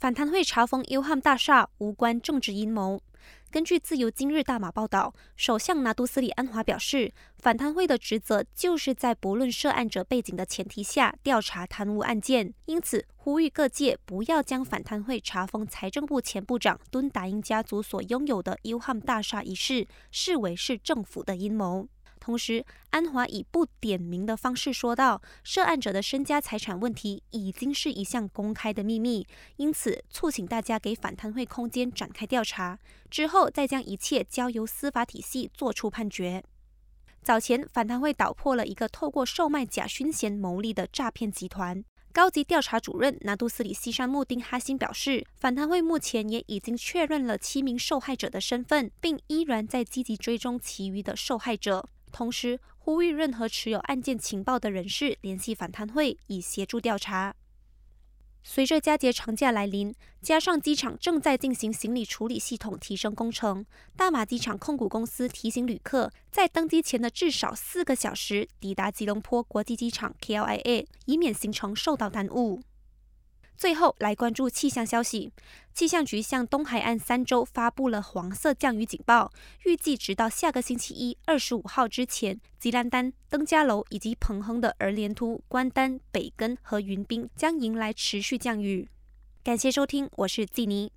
反贪会查封 U 汉大厦无关政治阴谋。根据自由今日大马报道，首相拿督斯里安华表示，反贪会的职责就是在不论涉案者背景的前提下调查贪污案件，因此呼吁各界不要将反贪会查封财政部前部长敦达英家族所拥有的 U 汉大厦一事视为是政府的阴谋。同时，安华以不点名的方式说道：“涉案者的身家财产问题已经是一项公开的秘密，因此促请大家给反贪会空间展开调查，之后再将一切交由司法体系作出判决。”早前，反贪会捣破了一个透过售卖假熏咸牟利的诈骗集团。高级调查主任拿督斯里西山穆丁哈辛表示，反贪会目前也已经确认了七名受害者的身份，并依然在积极追踪其余的受害者。同时，呼吁任何持有案件情报的人士联系反贪会，以协助调查。随着佳节长假来临，加上机场正在进行行李处理系统提升工程，大马机场控股公司提醒旅客，在登机前的至少四个小时抵达吉隆坡国际机场 （KLIA），以免行程受到耽误。最后来关注气象消息，气象局向东海岸三州发布了黄色降雨警报，预计直到下个星期一二十五号之前，吉兰丹、登嘉楼以及彭亨的儿连突、关丹、北根和云滨将迎来持续降雨。感谢收听，我是季妮。